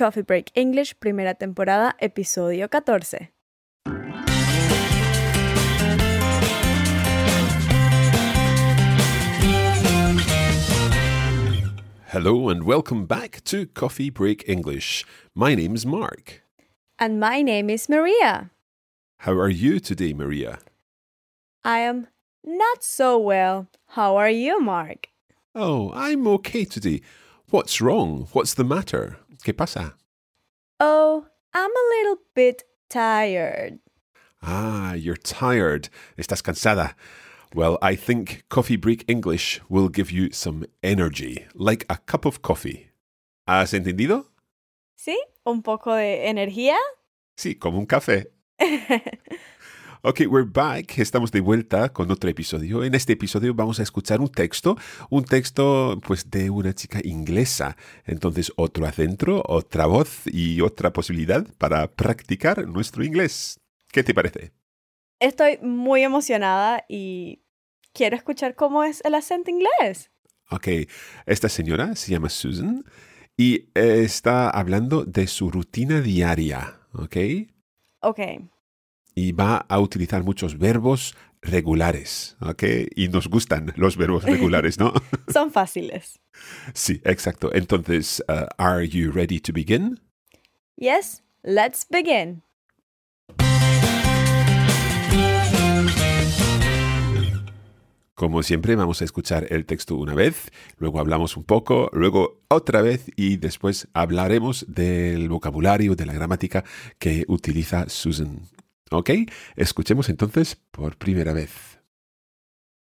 Coffee Break English, primera temporada, episodio 14. Hello and welcome back to Coffee Break English. My name's Mark. And my name is Maria. How are you today, Maria? I am not so well. How are you, Mark? Oh, I'm okay today. What's wrong? What's the matter? ¿Qué pasa? Oh, I'm a little bit tired. Ah, you're tired. Estás cansada. Well, I think Coffee Break English will give you some energy, like a cup of coffee. ¿Has entendido? ¿Sí? ¿Un poco de energía? Sí, como un café. Ok, we're back. Estamos de vuelta con otro episodio. En este episodio vamos a escuchar un texto, un texto pues de una chica inglesa. Entonces, otro acento, otra voz y otra posibilidad para practicar nuestro inglés. ¿Qué te parece? Estoy muy emocionada y quiero escuchar cómo es el acento inglés. Ok, esta señora se llama Susan y eh, está hablando de su rutina diaria, ¿ok? Ok. Y va a utilizar muchos verbos regulares, ¿ok? Y nos gustan los verbos regulares, ¿no? Son fáciles. sí, exacto. Entonces, uh, are you ready to begin? Yes, let's begin. Como siempre, vamos a escuchar el texto una vez, luego hablamos un poco, luego otra vez y después hablaremos del vocabulario, de la gramática que utiliza Susan. ¿Ok? Escuchemos entonces por primera vez.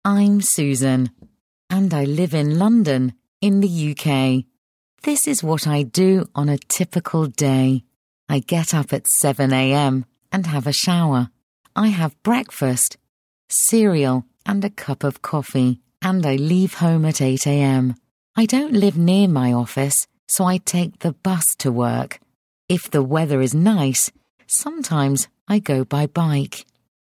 I'm Susan, and I live in London, in the UK. This is what I do on a typical day. I get up at 7 a.m. and have a shower. I have breakfast, cereal, and a cup of coffee, and I leave home at 8 a.m. I don't live near my office, so I take the bus to work. If the weather is nice, sometimes I go by bike.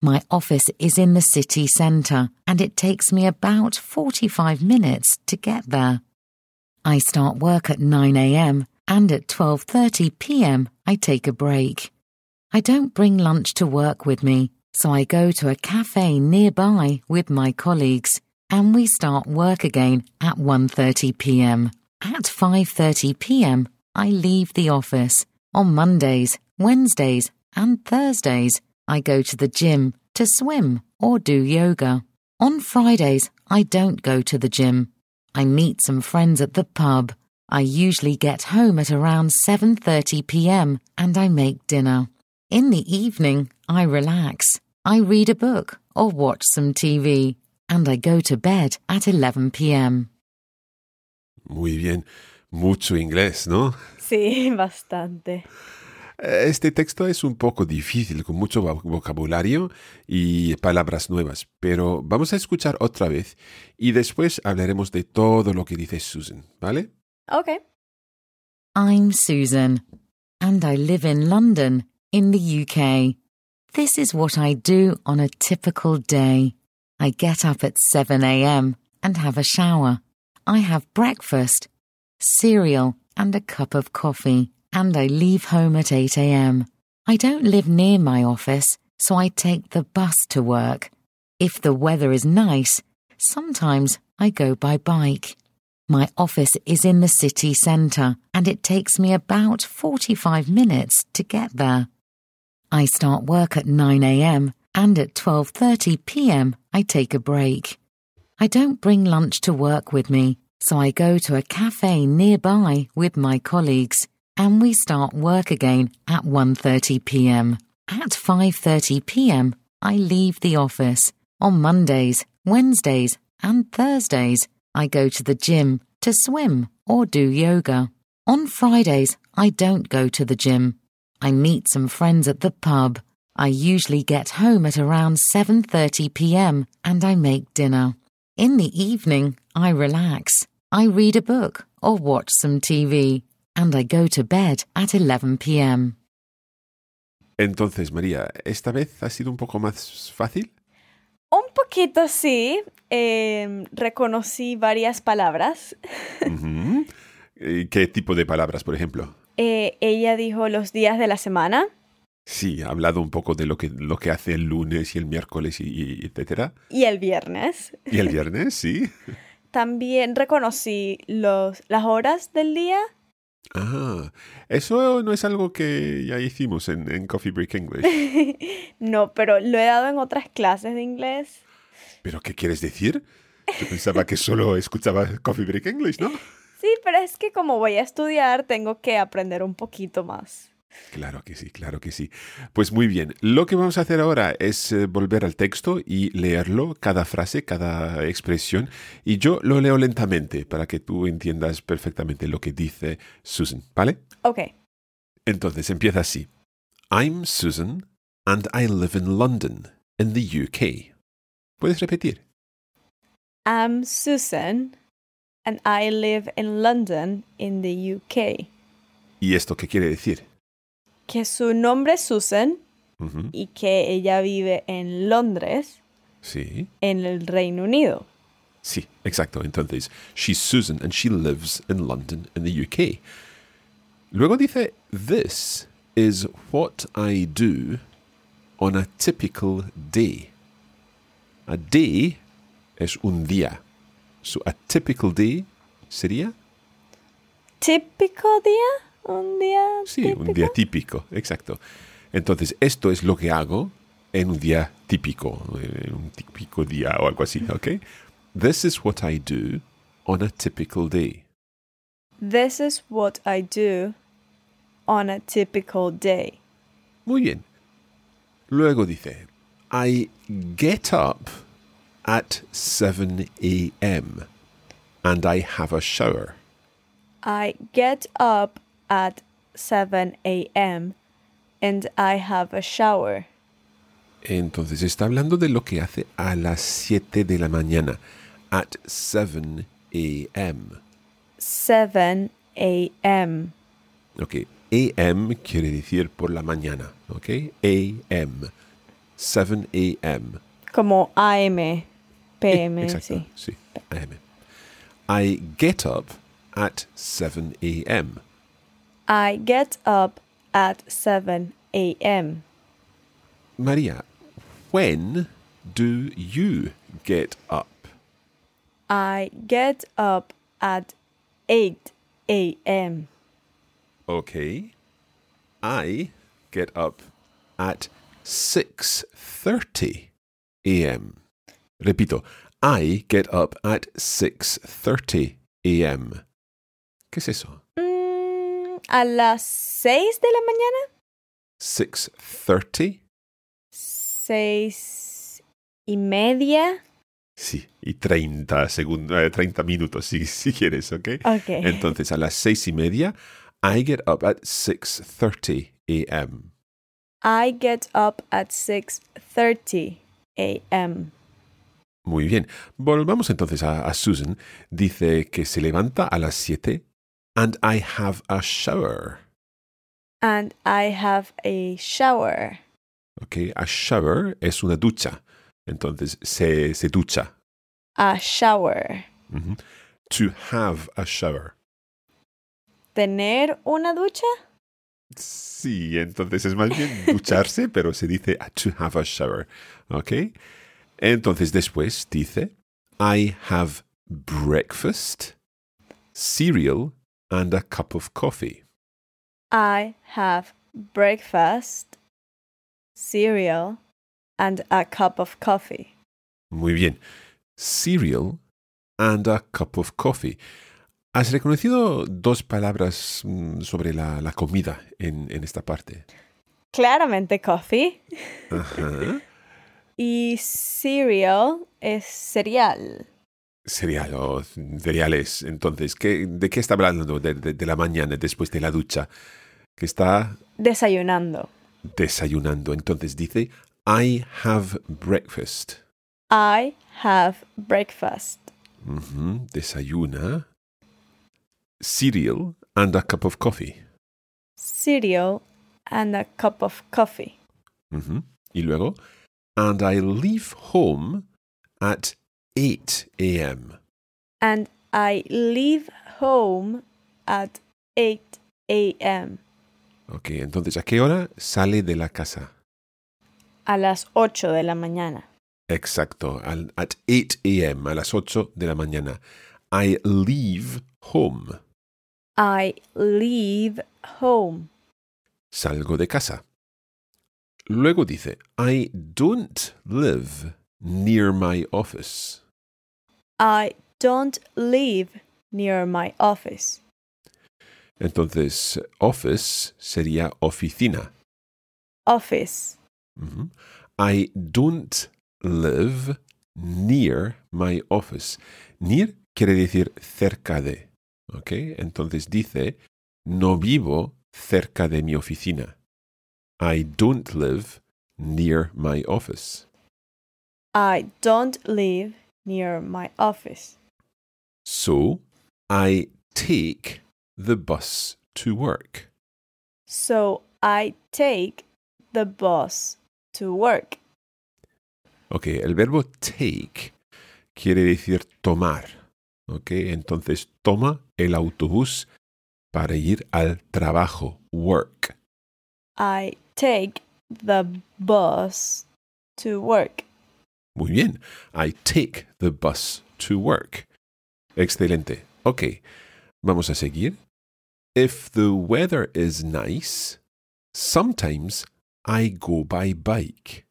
My office is in the city centre, and it takes me about 45 minutes to get there. I start work at 9 a.m. and at 12:30 p.m. I take a break. I don't bring lunch to work with me, so I go to a cafe nearby with my colleagues and we start work again at 1:30 p.m. At 5:30 p.m. I leave the office. On Mondays, Wednesdays, and Thursdays, I go to the gym to swim or do yoga. On Fridays, I don't go to the gym. I meet some friends at the pub. I usually get home at around 7:30 p.m. and I make dinner. In the evening, I relax. I read a book or watch some TV and I go to bed at 11 p.m. Muy bien, mucho inglés, ¿no? Sí, bastante. Este texto es un poco difícil, con mucho vo- vocabulario y palabras nuevas, pero vamos a escuchar otra vez y después hablaremos de todo lo que dice Susan, ¿vale? Ok. I'm Susan, and I live in London, in the UK. This is what I do on a typical day. I get up at 7 a.m. and have a shower. I have breakfast, cereal, and a cup of coffee, and I leave home at 8 a.m. I don't live near my office, so I take the bus to work. If the weather is nice, sometimes I go by bike. My office is in the city centre and it takes me about 45 minutes to get there. I start work at 9 a.m. and at 12:30 p.m. I take a break. I don't bring lunch to work with me, so I go to a cafe nearby with my colleagues and we start work again at 1:30 p.m. At 5:30 p.m. I leave the office. On Mondays, Wednesdays, and Thursdays, I go to the gym to swim or do yoga. On Fridays, I don't go to the gym. I meet some friends at the pub. I usually get home at around 7:30 p.m. and I make dinner. In the evening, I relax. I read a book or watch some TV and I go to bed at 11 p.m. Entonces, María, ¿esta vez ha sido un poco más fácil? Un poquito sí. Em, reconocí varias palabras. Ujú. ¿Y ¿Qué tipo de palabras, por ejemplo? Eh, ella dijo los días de la semana. Sí, ha hablado un poco de lo que, lo que hace el lunes y el miércoles y, y etcétera. Y el viernes. Y el viernes, sí. También reconocí los, las horas del día. Ah, eso no es algo que ya hicimos en, en Coffee Break English. no, pero lo he dado en otras clases de inglés. ¿Pero qué quieres decir? Yo pensaba que solo escuchaba Coffee Break English, ¿no? Sí, pero es que como voy a estudiar, tengo que aprender un poquito más. Claro que sí, claro que sí. Pues muy bien, lo que vamos a hacer ahora es eh, volver al texto y leerlo, cada frase, cada expresión, y yo lo leo lentamente para que tú entiendas perfectamente lo que dice Susan, ¿vale? Ok. Entonces empieza así. I'm Susan and I live in London, in the UK. ¿Puedes repetir? I'm Susan and I live in London in the UK. ¿Y esto qué quiere decir? Que su nombre es Susan y que ella vive en Londres, Sí, en el Reino Unido. sí, exacto. Entonces, she's Susan and she lives in London in the UK. Luego dice, this is what I do on a typical day. A day es un día. So a typical day sería, ¿Típico día? ¿Un día sí, típico? un día típico, exacto. Entonces, esto es lo que hago en un día típico, en un típico día o algo así, ¿ok? This is what I do on a typical day. This is what I do on a typical day. Muy bien. Luego dice, I get up at 7 a.m. and I have a shower. I get up at 7 a.m. and I have a shower. Entonces está hablando de lo que hace a las 7 de la mañana. At 7 a.m. 7 a.m. Ok. A.m. quiere decir por la mañana. Ok. A.m. 7 a.m. Como AM, PM, Exacto. sí. Sí. A.m. I get up at 7 a.m. I get up at 7 a.m. María, when do you get up? I get up at 8 a.m. Okay. I get up at 6:30 a.m. Repito, I get up at 6:30 a.m. ¿Qué es eso? A las 6 de la mañana. 6:30? Seis y media. Sí, y 30 segundos, eh, 30 minutos si, si quieres, ¿ok? Ok. Entonces, a las seis y media, I get up at 6:30 a.m. I get up at 6:30 a.m. Muy bien. Volvamos entonces a, a Susan. Dice que se levanta a las 7 and I have a shower. And I have a shower. Ok, a shower es una ducha. Entonces se, se ducha. A shower. To have a shower. ¿Tener una ducha? Sí, entonces es más bien ducharse, pero se dice to have a shower. Ok. Entonces después dice I have breakfast cereal and a cup of coffee. I have breakfast, cereal, and a cup of coffee. Muy bien. Cereal and a cup of coffee. ¿Has reconocido dos palabras mm, sobre la, la comida en, en esta parte? Claramente coffee. Ajá. Y cereal es cereal. Cereal o cereales. Entonces, ¿qué, ¿de qué está hablando? De, de- de la mañana, después de la ducha. Que está Desayunando. desayunando. Entonces dice, I have breakfast. I have breakfast. Desayuna. Cereal and a cup of coffee. Cereal and a cup of coffee. Y luego, and I leave home at 8 a.m. And I leave home at 8 a.m. Ok, entonces, ¿a qué hora sale de la casa? A las 8 de la mañana. Exacto, al- at 8 a.m., a las 8 de la mañana. I leave home. I leave home. Salgo de casa. Luego dice, I don't live near my office. I don't live near my office. Entonces, office sería oficina. Office. Ujú. I don't live near my office. Near quiere decir cerca de. ¿Ok? Entonces dice, no vivo cerca de mi oficina. I don't live near my office. I don't live near my office. So, I take the bus to work. So I take the bus to work. Ok, el verbo take quiere decir tomar. Ok, entonces toma el autobús para ir al trabajo, work. I take the bus to work. Muy bien, I take the bus to work. Excelente. Ok, vamos a seguir. If the weather is nice, sometimes I go by bike.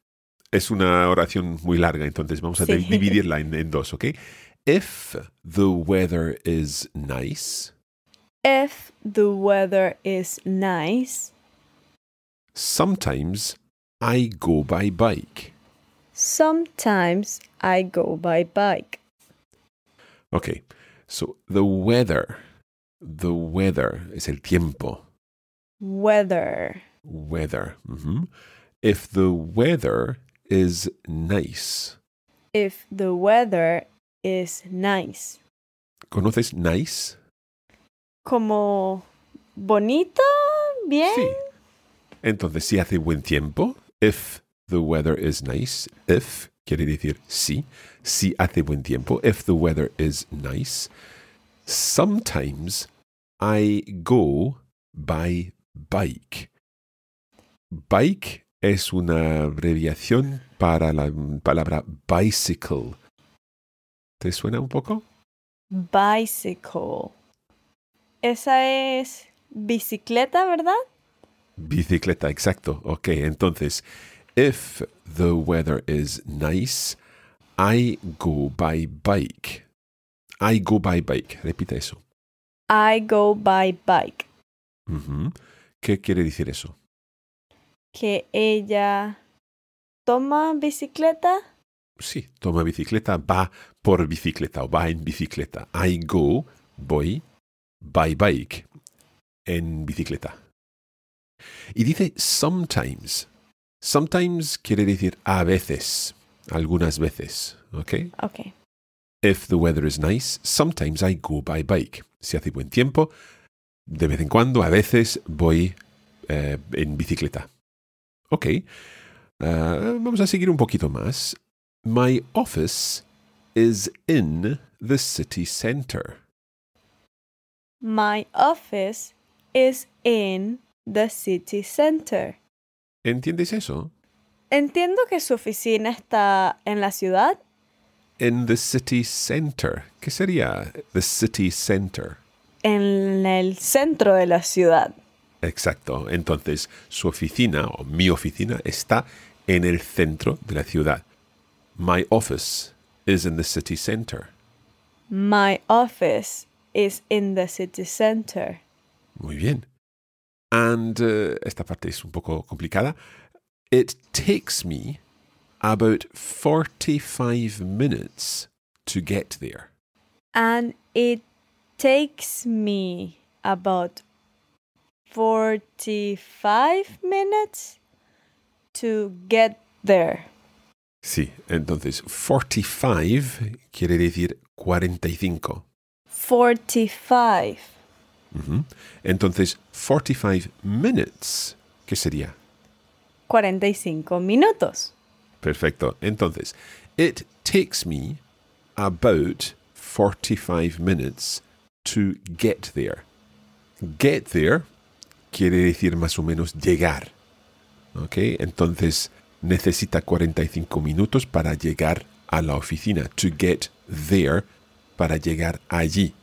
Es una oración muy larga, entonces vamos a Sí. dividirla en, en dos, ¿ok? If the weather is nice, If the weather is nice, sometimes I go by bike. Sometimes I go by bike. Ok, so the weather, the weather es el tiempo. Weather. Weather. ujú. If the weather is nice. If the weather is nice. ¿Conoces nice? Como bonito, bien. Sí. Entonces, si hace buen tiempo, if the weather is nice, if quiere decir sí, si hace buen tiempo, if the weather is nice, sometimes I go by bike. Bike es una abreviación para la palabra bicycle. ¿Te suena un poco? Bicycle. Esa es bicicleta, ¿verdad? Bicicleta, exacto. Ok, entonces, if the weather is nice, I go by bike. I go by bike. Repita eso. I go by bike. Ujú. ¿Qué quiere decir eso? Que ella toma bicicleta. Sí, toma bicicleta, va por bicicleta o va en bicicleta. I go, voy, by bike, en bicicleta. Y dice sometimes. Sometimes quiere decir a veces, algunas veces, ¿ok? Ok. If the weather is nice, sometimes I go by bike. Si hace buen tiempo, de vez en cuando, a veces voy eh, en bicicleta. Ok. Ah, vamos a seguir un poquito más. My office is in the city center. My office is in the city center. ¿Entiendes eso? Entiendo que su oficina está en la ciudad. In the city center. ¿Qué sería the city center? en el centro de la ciudad. Exacto. Entonces, su oficina o mi oficina está en el centro de la ciudad. My office is in the city center. My office is in the city center. Muy bien. And uh, esta parte es un poco complicada. It takes me about 45 minutes to get there. And it takes me about 45 minutes to get there. Sí, entonces 45 quiere decir 45. 45. Ujú. Entonces 45 minutes, ¿qué sería? 45 minutos. Perfecto. Entonces, it takes me about 45 minutes to get there. Get there quiere decir más o menos llegar. ¿Ok? Entonces, necesita 45 minutos para llegar a la oficina. To get there, para llegar allí.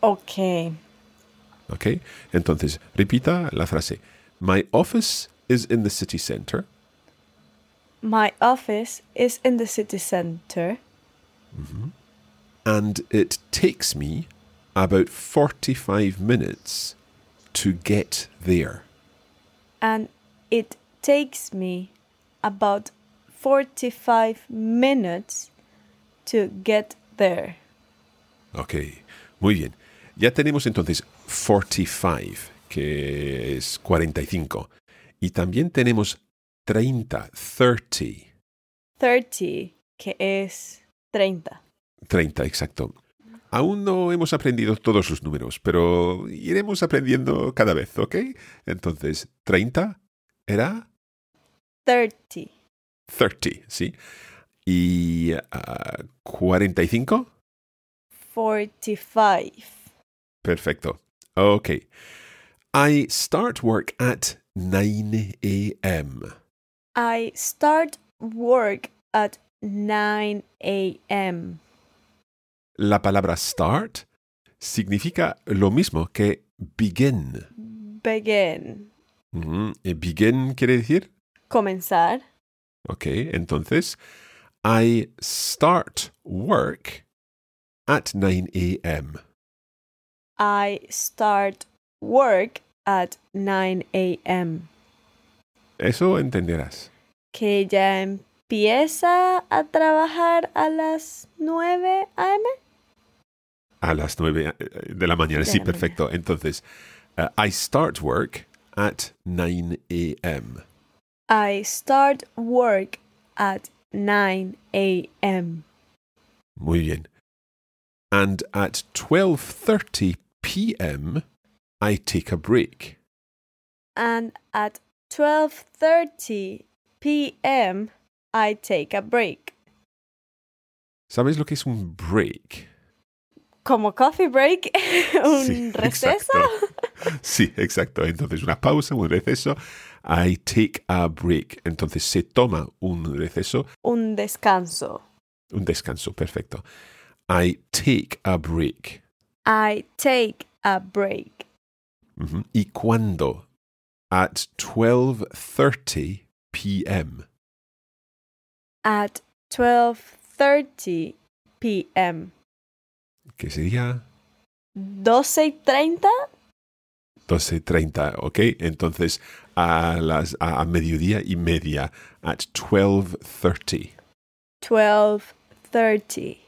Ok. ¿Ok? Entonces, repita la frase. My office is in the city center. My office is in the city center. Mm-hmm. and it takes me about 45 minutes to get there. and it takes me about 45 minutes to get there. Ok, muy bien. Ya tenemos entonces 45, que es 45. Y también tenemos 30, 30. 30, que es 30. 30, exacto. Aún no hemos aprendido todos los números, pero iremos aprendiendo cada vez, ¿ok? Entonces, 30 era 30. 30, ¿sí? Y ah, 45, 45. perfecto. Ok. I start work at 9 a.m. I start work at 9 a.m. La palabra start significa lo mismo que begin. Begin. Ujú. Eh, Begin quiere decir, Comenzar. ok, entonces, I start work at 9 a.m. I start work at 9 a.m. Eso entenderás. Que ya empieza a trabajar a las 9 a.m. A las 9 de la mañana, De sí, la perfecto. Entonces, uh, I start work at 9 a.m. I start work at 9 a.m. Muy bien. And at 12:30 p.m. I take a break. And at 12:30 p.m. I take a break. ¿Sabes lo que es un break? Como coffee break, un Sí, receso. exacto. Sí, exacto. Entonces, una pausa, un receso. I take a break. Entonces, se toma un receso, Un descanso. un descanso. Perfecto. I take a break. I take a break. ¿Y cuándo? At 12:30 p.m. At 12:30 p.m. Que sería 12:30 12.30, ¿ok? Entonces, a las a, a mediodía y media. At 12.30 12:30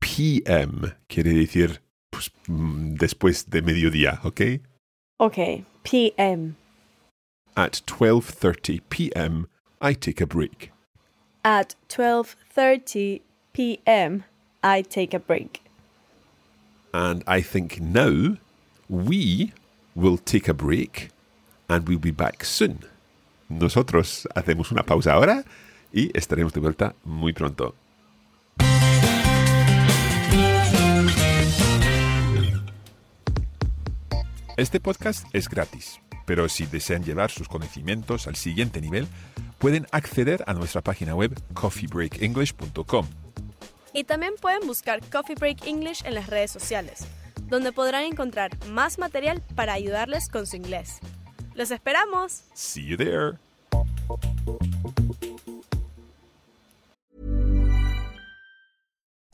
p.m. Quiere decir pues, después de mediodía, ¿ok? Okay, p.m. At 12.30 p.m. I take a break. At 12:30 p.m. I take a break. And I think now we will take a break and we'll be back soon. Nosotros hacemos una pausa ahora y estaremos de vuelta muy pronto. Este podcast es gratis, pero si desean llevar sus conocimientos al siguiente nivel, pueden acceder a nuestra página web coffeebreakenglish.com. Y también pueden buscar Coffee Break English en las redes sociales. donde podrán encontrar más material para ayudarles con su inglés. ¡Los esperamos! See you there.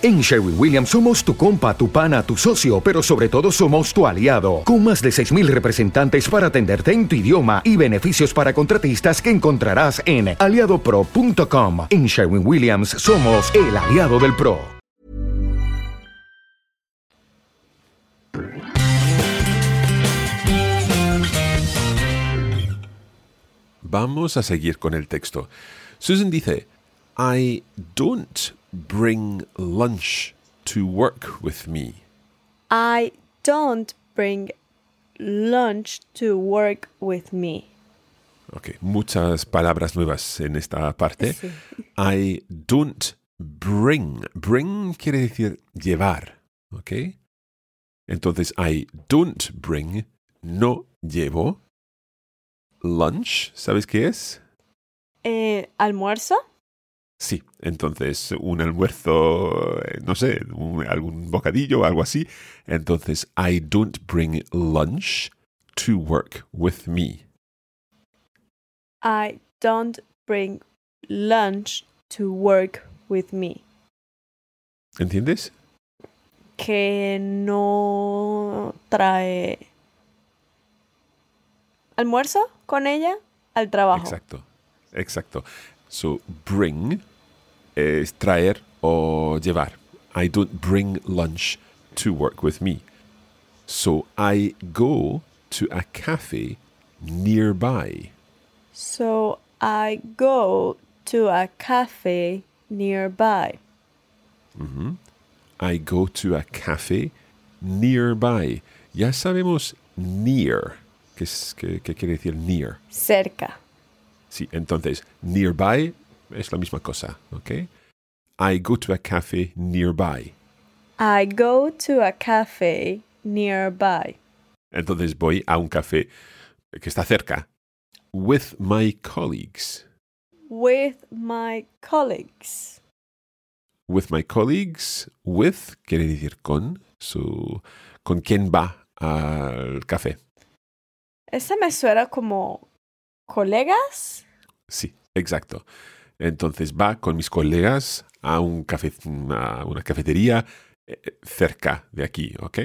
En Sherwin Williams somos tu compa, tu pana, tu socio, pero sobre todo somos tu aliado, con más de 6.000 representantes para atenderte en tu idioma y beneficios para contratistas que encontrarás en aliadopro.com. En Sherwin Williams somos el aliado del PRO. Vamos a seguir con el texto. Susan dice, I don't bring lunch to work with me. I don't bring lunch to work with me. Ok, muchas palabras nuevas en esta parte. Sí. I don't bring. Bring quiere decir llevar. Ok. Entonces, I don't bring, no llevo. Lunch, ¿sabes qué es? Eh, ¿Almuerzo? Sí, entonces un almuerzo, eh, no sé, un- algún bocadillo o algo así. Entonces, I don't bring lunch to work with me. I don't bring lunch to work with me. ¿Entiendes? Que no trae almuerzo con ella al trabajo. Exacto, exacto. So, bring es traer o llevar. I don't bring lunch to work with me. So, I go to a cafe nearby. So I go to a cafe nearby. Mm-hmm. I go to a cafe nearby. Ya sabemos near. ¿Qué, es- qué- qué quiere decir near? Cerca. Sí, entonces, nearby es la misma cosa, ¿ok? I go to a cafe nearby. I go to a cafe nearby. Entonces voy a un café que está cerca. With my colleagues. With my colleagues. With my colleagues. With quiere decir con. So, ¿Con quién va al café? Esa me suena como colegas. Sí, exacto. Entonces va con mis colegas a, un a una cafetería eh, cerca de aquí, ¿ok?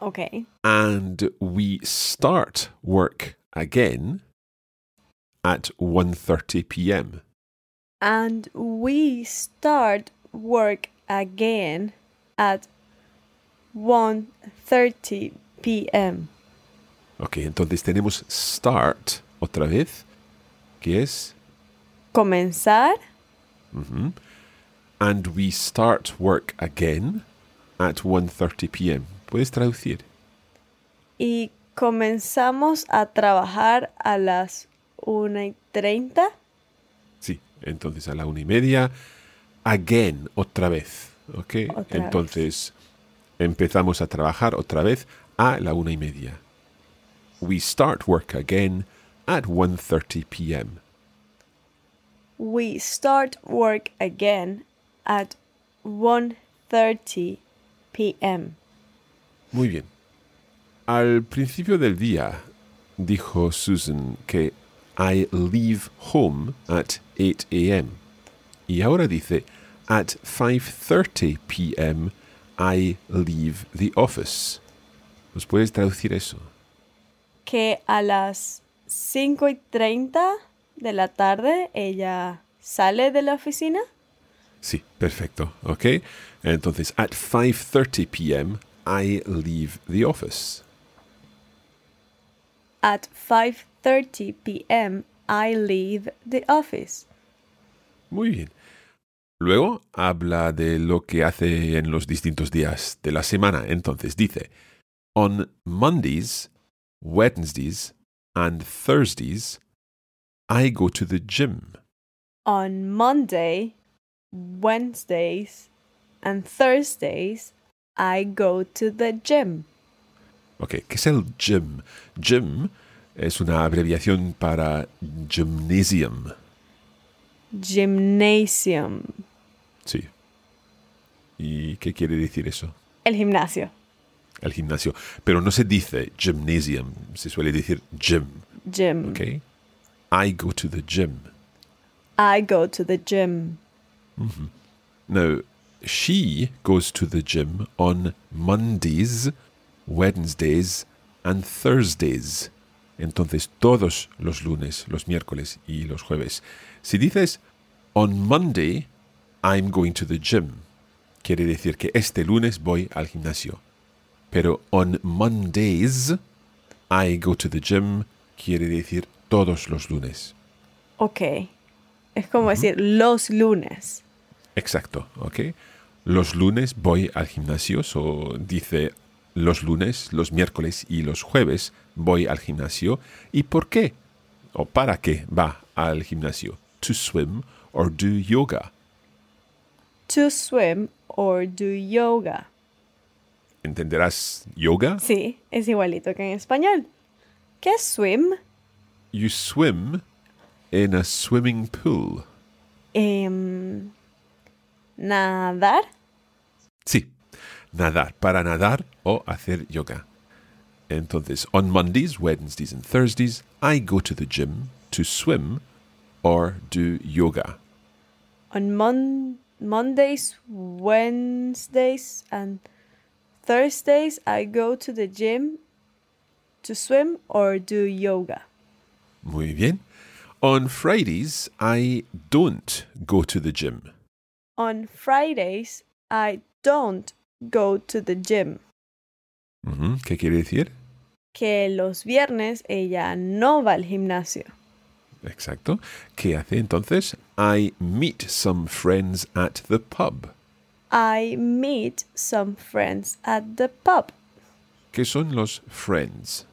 Okay. And we start work again at 1.30 p.m. And we start work again at 1:30 p.m. Ok, entonces tenemos start otra vez, que es, Comenzar ujú, and we start work again at 1.30 p.m. ¿Puedes traducir? y comenzamos a trabajar a las 1:30. Sí, entonces a la una y media, again, otra vez, ¿ok? Otra entonces empezamos a trabajar otra vez a la una y media. We start work again at 1.30 p.m. We start work again at 1:30 p.m. Muy bien. Al principio del día dijo Susan que I leave home at 8 a.m. Y ahora dice at 5:30 p.m. I leave the office. ¿Nos puedes traducir eso? Que a las 5 y 30 de la tarde ella sale de la oficina. Sí, perfecto. Ok. Entonces, at 5:30 p.m. I leave the office. At 5:30 p.m. I leave the office. Muy bien. Luego habla de lo que hace en los distintos días de la semana. Entonces dice, on Mondays, Wednesdays, and Thursdays, I go to the gym. On Monday, Wednesdays, and Thursdays, I go to the gym. Ok, ¿qué es el gym? Gym es una abreviación para gymnasium. Gymnasium. Sí. ¿Y qué quiere decir eso? El gimnasio. El gimnasio. Pero no se dice gymnasium, se suele decir gym. Gym. Ok. I go to the gym. I go to the gym. Mm-hmm. Now, she goes to the gym on Mondays, Wednesdays, and Thursdays. Entonces, todos los lunes, los miércoles y los jueves. Si dices, on Monday, I'm going to the gym, quiere decir que este lunes voy al gimnasio. Pero on Mondays, I go to the gym, quiere decir todos los lunes. Ok. Es como decir los lunes. Exacto, ¿ok? Los lunes voy al gimnasio, o dice los lunes, los miércoles y los jueves voy al gimnasio. ¿Y por qué? ¿O para qué va al gimnasio? To swim or do yoga. To swim or do yoga. ¿Entenderás yoga? Sí, es igualito que en español. ¿Qué es swim? You swim in a swimming pool. Em, nadar. Sí, nadar, para nadar o hacer yoga. Entonces, on Mondays, Wednesdays, and Thursdays, I go to the gym to swim or do yoga. On Mon- Mondays, Wednesdays, and Thursdays, I go to the gym to swim or do yoga. Muy bien. On Fridays, I don't go to the gym. On Fridays, I don't go to the gym. ¿Qué quiere decir? Que los viernes ella no va al gimnasio. Exacto. ¿Qué hace entonces? I meet some friends at the pub. I meet some friends at the pub. ¿Qué son los friends?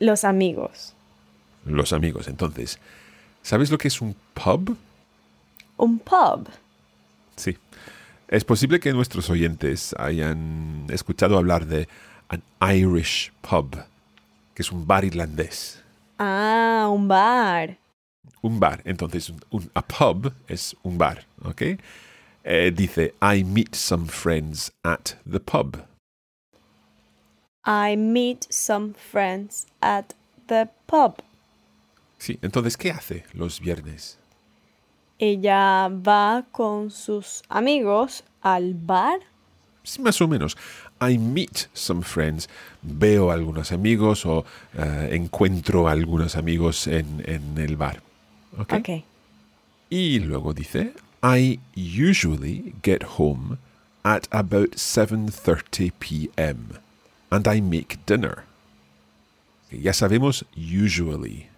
Los amigos. Los amigos. Entonces, ¿sabes lo que es un pub? Un pub. Sí. Es posible que nuestros oyentes hayan escuchado hablar de an Irish pub, que es un bar irlandés. Ah, un bar. Un bar. Entonces, un, un- a pub es un bar, ¿ok? Eh, dice, I meet some friends at the pub. I meet some friends at the pub. Sí, entonces, ¿qué hace los viernes? Ella va con sus amigos al bar. Sí, más o menos. I meet some friends. Veo a algunos amigos o eh, encuentro a algunos amigos en, en el bar. ¿ok? Ok. Y luego dice, I usually get home at about 7.30 p.m. and I make dinner. Ya sabemos usually.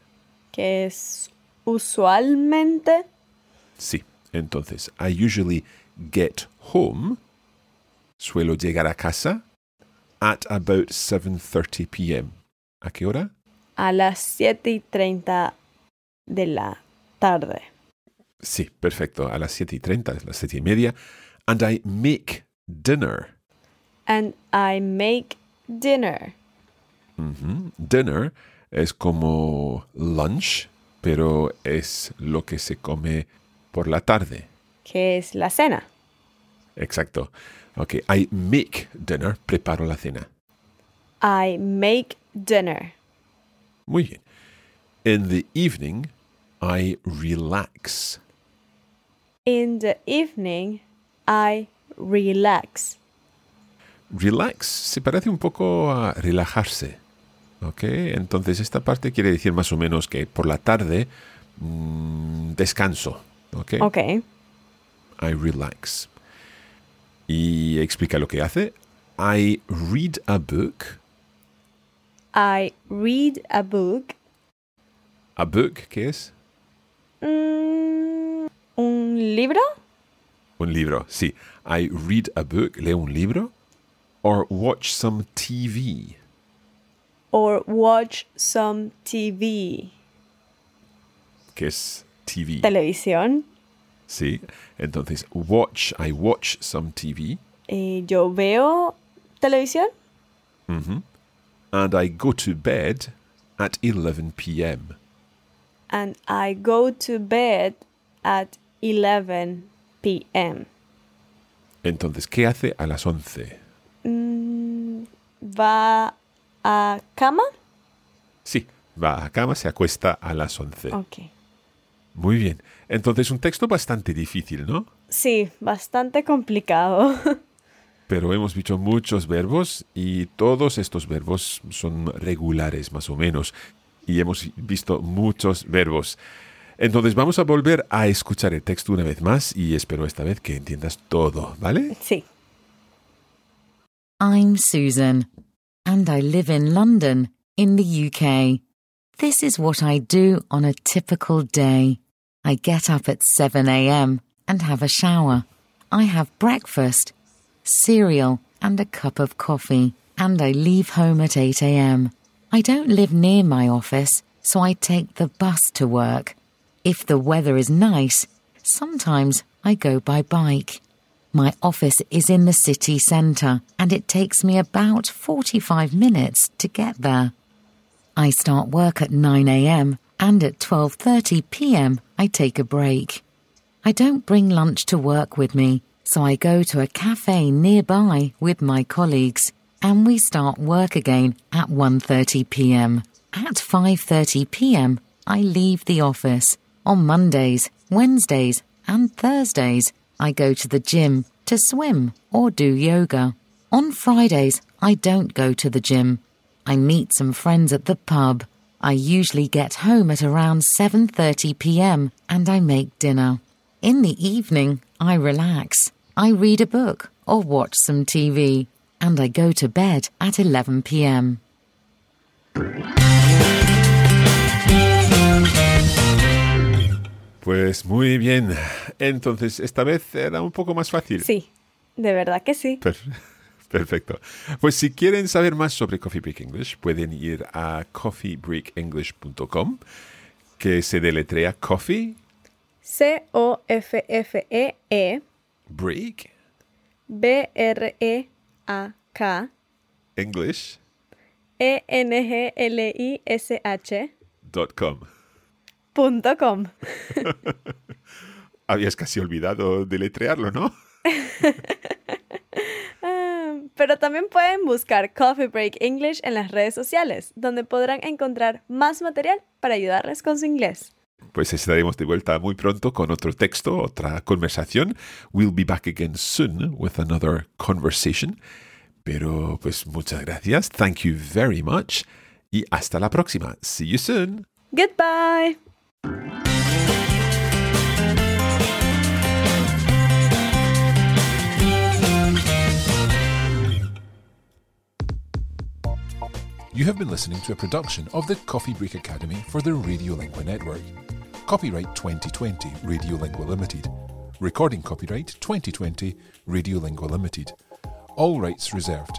Que es usualmente. Sí, entonces, I usually get home, suelo llegar a casa, at about 7.30 p.m. ¿A qué hora? a las 7 y 30 de la tarde. Sí, perfecto, a las 7 y 30, a las 7 y media. And I make dinner. And I make dinner. Ujú. Dinner es como lunch, pero es lo que se come por la tarde. Que es la cena. Exacto. Ok, I make dinner, preparo la cena. I make dinner. Muy bien. In the evening, I relax. In the evening, I relax. Relax se parece un poco a relajarse. ¿Ok? Entonces esta parte quiere decir más o menos que por la tarde mm, descanso. ¿Ok? Ok. I relax. Y explica lo que hace. I read a book. I read a book. A book, ¿qué es? Mm, ¿Un libro? Un libro, sí. I read a book, leo un libro. Or watch some TV. Or watch some TV. ¿Qué es TV? Televisión. Sí. Entonces, watch, I watch some TV. Eh, yo veo televisión. Mhm. And I go to bed at 11 p.m. And I go to bed at 11 p.m. Entonces, ¿qué hace a las 11? Mm, ¿Va a cama? Sí, va a cama, se acuesta a las 11. Ok. Muy bien. Entonces, un texto bastante difícil, ¿no? Sí, bastante complicado. Pero hemos visto muchos verbos y todos estos verbos son regulares, más o menos. Y hemos visto muchos verbos. Entonces vamos a volver a escuchar el texto una vez más y espero esta vez que entiendas todo, ¿vale? Sí. I'm Susan, and I live in London, in the UK. This is what I do on a typical day. I get up at 7am and have a shower. I have breakfast, cereal, and a cup of coffee, and I leave home at 8am. I don't live near my office, so I take the bus to work. If the weather is nice, sometimes I go by bike. My office is in the city centre and it takes me about 45 minutes to get there. I start work at 9am and at 12:30 p.m. I take a break. I don't bring lunch to work with me, so I go to a cafe nearby with my colleagues and we start work again at 1:30 p.m. At 5:30 p.m. I leave the office. On Mondays, Wednesdays, and Thursdays, I go to the gym to swim or do yoga. On Fridays, I don't go to the gym. I meet some friends at the pub. I usually get home at around 7:30 p.m. and I make dinner. In the evening, I relax. I read a book or watch some TV and I go to bed at 11 p.m. Pues muy bien. Entonces, esta vez era un poco más fácil. Sí, de verdad que sí. Per- Perfecto. Pues si quieren saber más sobre Coffee Break English, pueden ir a coffeebreakenglish.com, que se deletrea Coffee C-O-F-F-E-E Break B-R-E-A-K English E-N-G-L-I-S-H dot com. Com. Habías casi olvidado deletrearlo, ¿no? Ah, Pero también pueden buscar Coffee Break English en las redes sociales, donde podrán encontrar más material para ayudarles con su inglés. Pues estaremos de vuelta muy pronto con otro texto, otra conversación. We'll be back again soon with another conversation. Pero pues muchas gracias. Thank you very much. Y hasta la próxima. See you soon. Goodbye. You have been listening to a production of the Coffee Break Academy for the Radiolingua Network. Copyright 2020 Radiolingua Limited. Recording copyright 2020 Radiolingua Limited. All rights reserved.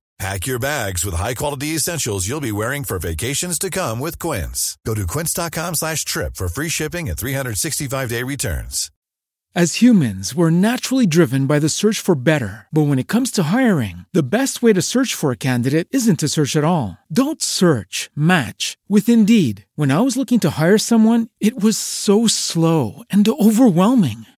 Pack your bags with high-quality essentials you'll be wearing for vacations to come with Quince. Go to quince.com slash trip for free shipping and 365-day returns. As humans, we're naturally driven by the search for better. But when it comes to hiring, the best way to search for a candidate isn't to search at all. Don't search, match with Indeed. When I was looking to hire someone, it was so slow and overwhelming.